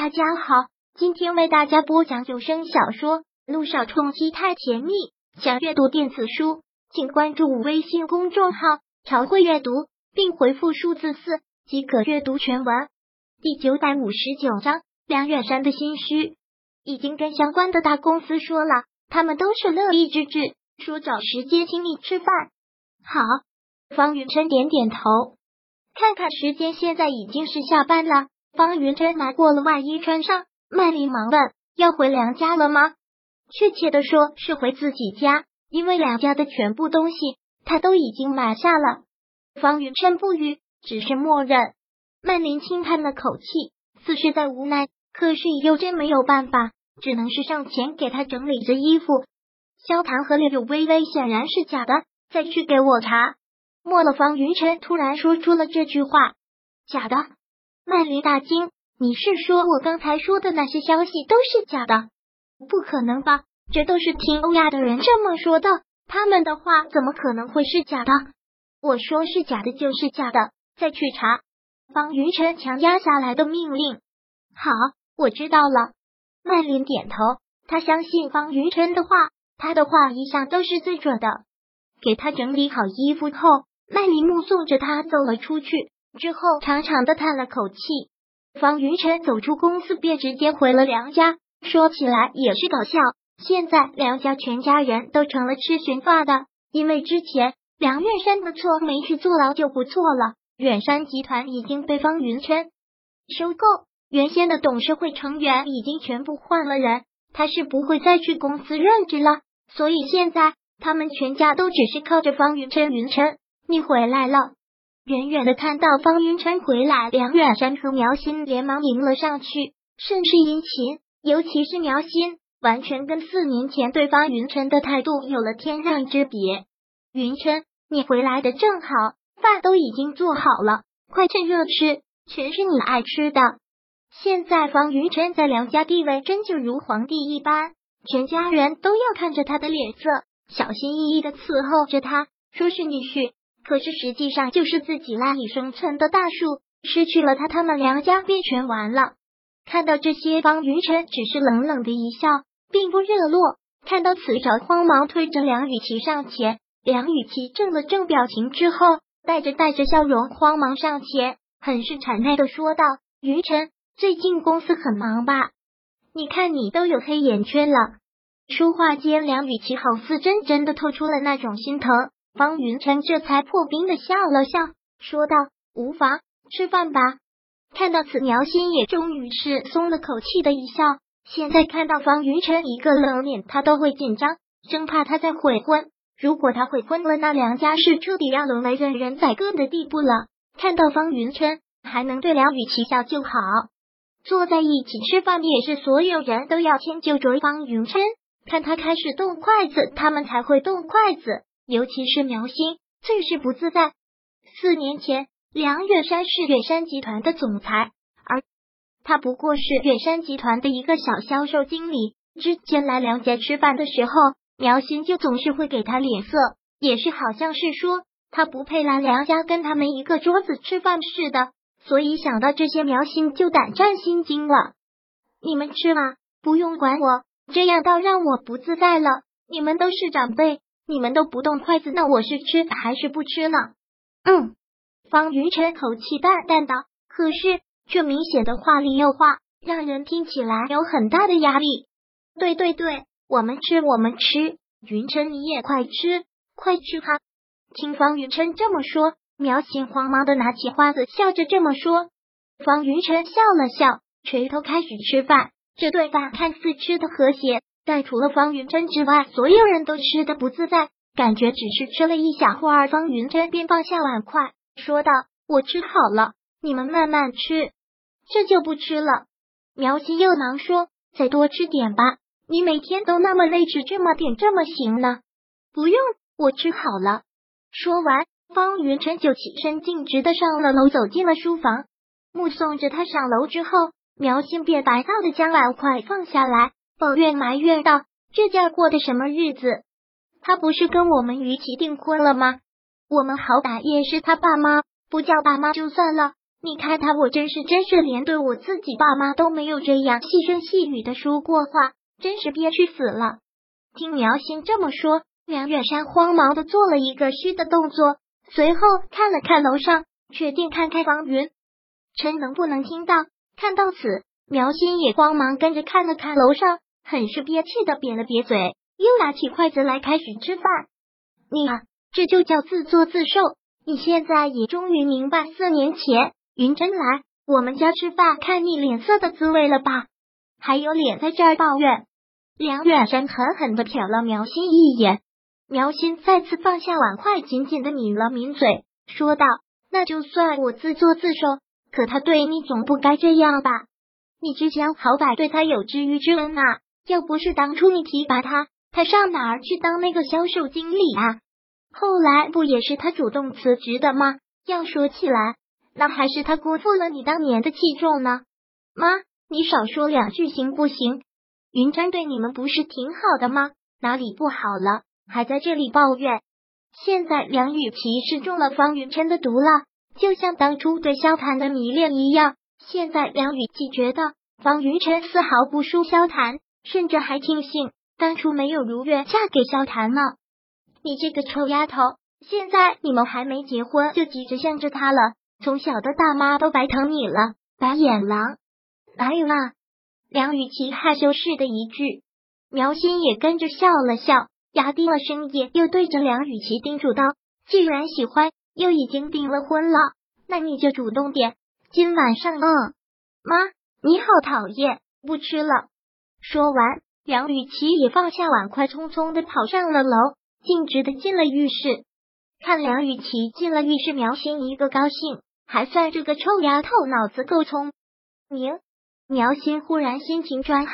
大家好，今天为大家播讲有声小说《路上冲击太甜蜜》。想阅读电子书，请关注微信公众号“朝会阅读”，并回复数字四即可阅读全文。第九百五十九章，梁远山的心虚，已经跟相关的大公司说了，他们都是乐意之至，说找时间请你吃饭。好，方云琛点点头，看看时间，现在已经是下班了。方云琛拿过了外衣穿上，曼丽忙问：“要回娘家了吗？”确切的说是回自己家，因为梁家的全部东西他都已经买下了。方云琛不语，只是默认。曼琳轻叹了口气，似是在无奈，可是又真没有办法，只能是上前给他整理着衣服。萧唐和柳微微显然是假的，再去给我查。末了，方云琛突然说出了这句话：“假的。”曼琳大惊：“你是说我刚才说的那些消息都是假的？不可能吧？这都是听欧亚的人这么说的，他们的话怎么可能会是假的？我说是假的就是假的，再去查。”方云晨强压下来的命令：“好，我知道了。”曼琳点头，他相信方云晨的话，他的话一向都是最准的。给他整理好衣服后，曼琳目送着他走了出去。之后，长长的叹了口气。方云晨走出公司，便直接回了梁家。说起来也是搞笑，现在梁家全家人都成了吃悬发的。因为之前梁远山的错，没去坐牢就不错了。远山集团已经被方云琛收购，原先的董事会成员已经全部换了人，他是不会再去公司任职了。所以现在他们全家都只是靠着方云琛。云琛，你回来了。远远的看到方云琛回来，梁远山和苗心连忙迎了上去，甚是殷勤。尤其是苗心，完全跟四年前对方云琛的态度有了天壤之别。云琛，你回来的正好，饭都已经做好了，快趁热吃，全是你爱吃的。现在方云琛在梁家地位真就如皇帝一般，全家人都要看着他的脸色，小心翼翼的伺候着他，说是女婿。可是实际上就是自己赖以生存的大树，失去了他，他们梁家便全完了。看到这些，方云晨只是冷冷的一笑，并不热络。看到此时，慌忙推着梁雨琪上前。梁雨琪正了正表情之后，带着带着笑容，慌忙上前，很是谄媚的说道：“云晨，最近公司很忙吧？你看你都有黑眼圈了。”说话间，梁雨琪好似真真的透出了那种心疼。方云晨这才破冰的笑了笑，说道：“无妨，吃饭吧。”看到此，苗心也终于是松了口气的一笑。现在看到方云晨一个冷脸，他都会紧张，生怕他再悔婚。如果他悔婚了，那梁家是彻底要沦为任人宰割的地步了。看到方云琛还能对梁雨琪笑就好。坐在一起吃饭，也是所有人都要迁就着方云琛，看他开始动筷子，他们才会动筷子。尤其是苗心最是不自在。四年前，梁远山是远山集团的总裁，而他不过是远山集团的一个小销售经理。之前来梁家吃饭的时候，苗心就总是会给他脸色，也是好像是说他不配来梁家跟他们一个桌子吃饭似的。所以想到这些，苗心就胆战心惊了。你们吃吧，不用管我，这样倒让我不自在了。你们都是长辈。你们都不动筷子，那我是吃还是不吃呢？嗯，方云晨口气淡淡的，可是却明显的话里有话，让人听起来有很大的压力。对对对，我们吃我们吃，云晨你也快吃快吃哈！听方云晨这么说，苗心慌忙的拿起筷子，笑着这么说。方云晨笑了笑，垂头开始吃饭。这顿饭看似吃的和谐。但除了方云珍之外，所有人都吃的不自在，感觉只是吃了一小会儿，方云珍便放下碗筷，说道：“我吃好了，你们慢慢吃，这就不吃了。”苗心又忙说：“再多吃点吧，你每天都那么累，吃这么点这么行呢？”不用，我吃好了。说完，方云珍就起身径直的上了楼，走进了书房。目送着他上楼之后，苗心便白躁的将碗筷放下来。抱怨埋怨道：“这叫过的什么日子？他不是跟我们于琪订婚了吗？我们好歹也是他爸妈，不叫爸妈就算了，你看他，我真是真是连对我自己爸妈都没有这样细声细语的说过话，真是憋屈死了。听苗心这么说，梁远山慌忙的做了一个虚的动作，随后看了看楼上，确定看看方云琛能不能听到。看到此，苗心也慌忙跟着看了看楼上，很是憋气的瘪了瘪嘴，又拿起筷子来开始吃饭。你啊，这就叫自作自受。你现在也终于明白四年前。云真来我们家吃饭，看你脸色的滋味了吧？还有脸在这儿抱怨？梁远山狠狠的瞟了苗心一眼，苗心再次放下碗筷，紧紧的抿了抿嘴，说道：“那就算我自作自受，可他对你总不该这样吧？你之前好歹对他有知遇之恩啊！要不是当初你提拔他，他上哪儿去当那个销售经理啊？后来不也是他主动辞职的吗？要说起来……”那还是他辜负了你当年的器重呢，妈，你少说两句行不行？云山对你们不是挺好的吗？哪里不好了？还在这里抱怨？现在梁雨琪是中了方云琛的毒了，就像当初对萧谈的迷恋一样。现在梁雨琪觉得方云琛丝毫不输萧谈，甚至还庆幸当初没有如愿嫁给萧谈呢。你这个臭丫头，现在你们还没结婚就急着向着他了。从小的大妈都白疼你了，白眼狼！哪有啊？梁雨琪害羞似的一句，苗心也跟着笑了笑，压低了声音，又对着梁雨琪叮嘱道：“既然喜欢，又已经订了婚了，那你就主动点。今晚上，嗯，妈，你好讨厌，不吃了。”说完，梁雨琪也放下碗筷，匆匆的跑上了楼，径直的进了浴室。看梁雨琪进了浴室，苗心一个高兴。还算这个臭丫头脑子够聪明。苗心忽然心情转好，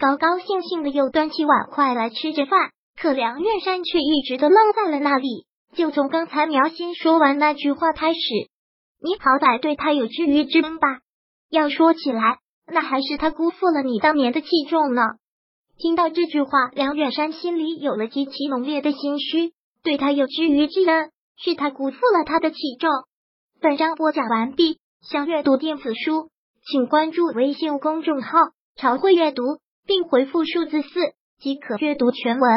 高高兴兴的又端起碗筷来吃着饭。可梁月山却一直都愣在了那里。就从刚才苗心说完那句话开始，你好歹对他有知遇之恩吧？要说起来，那还是他辜负了你当年的器重呢。听到这句话，梁远山心里有了极其浓烈的心虚。对他有知遇之恩，是他辜负了他的器重。本章播讲完毕，想阅读电子书，请关注微信公众号“朝会阅读”，并回复数字四即可阅读全文。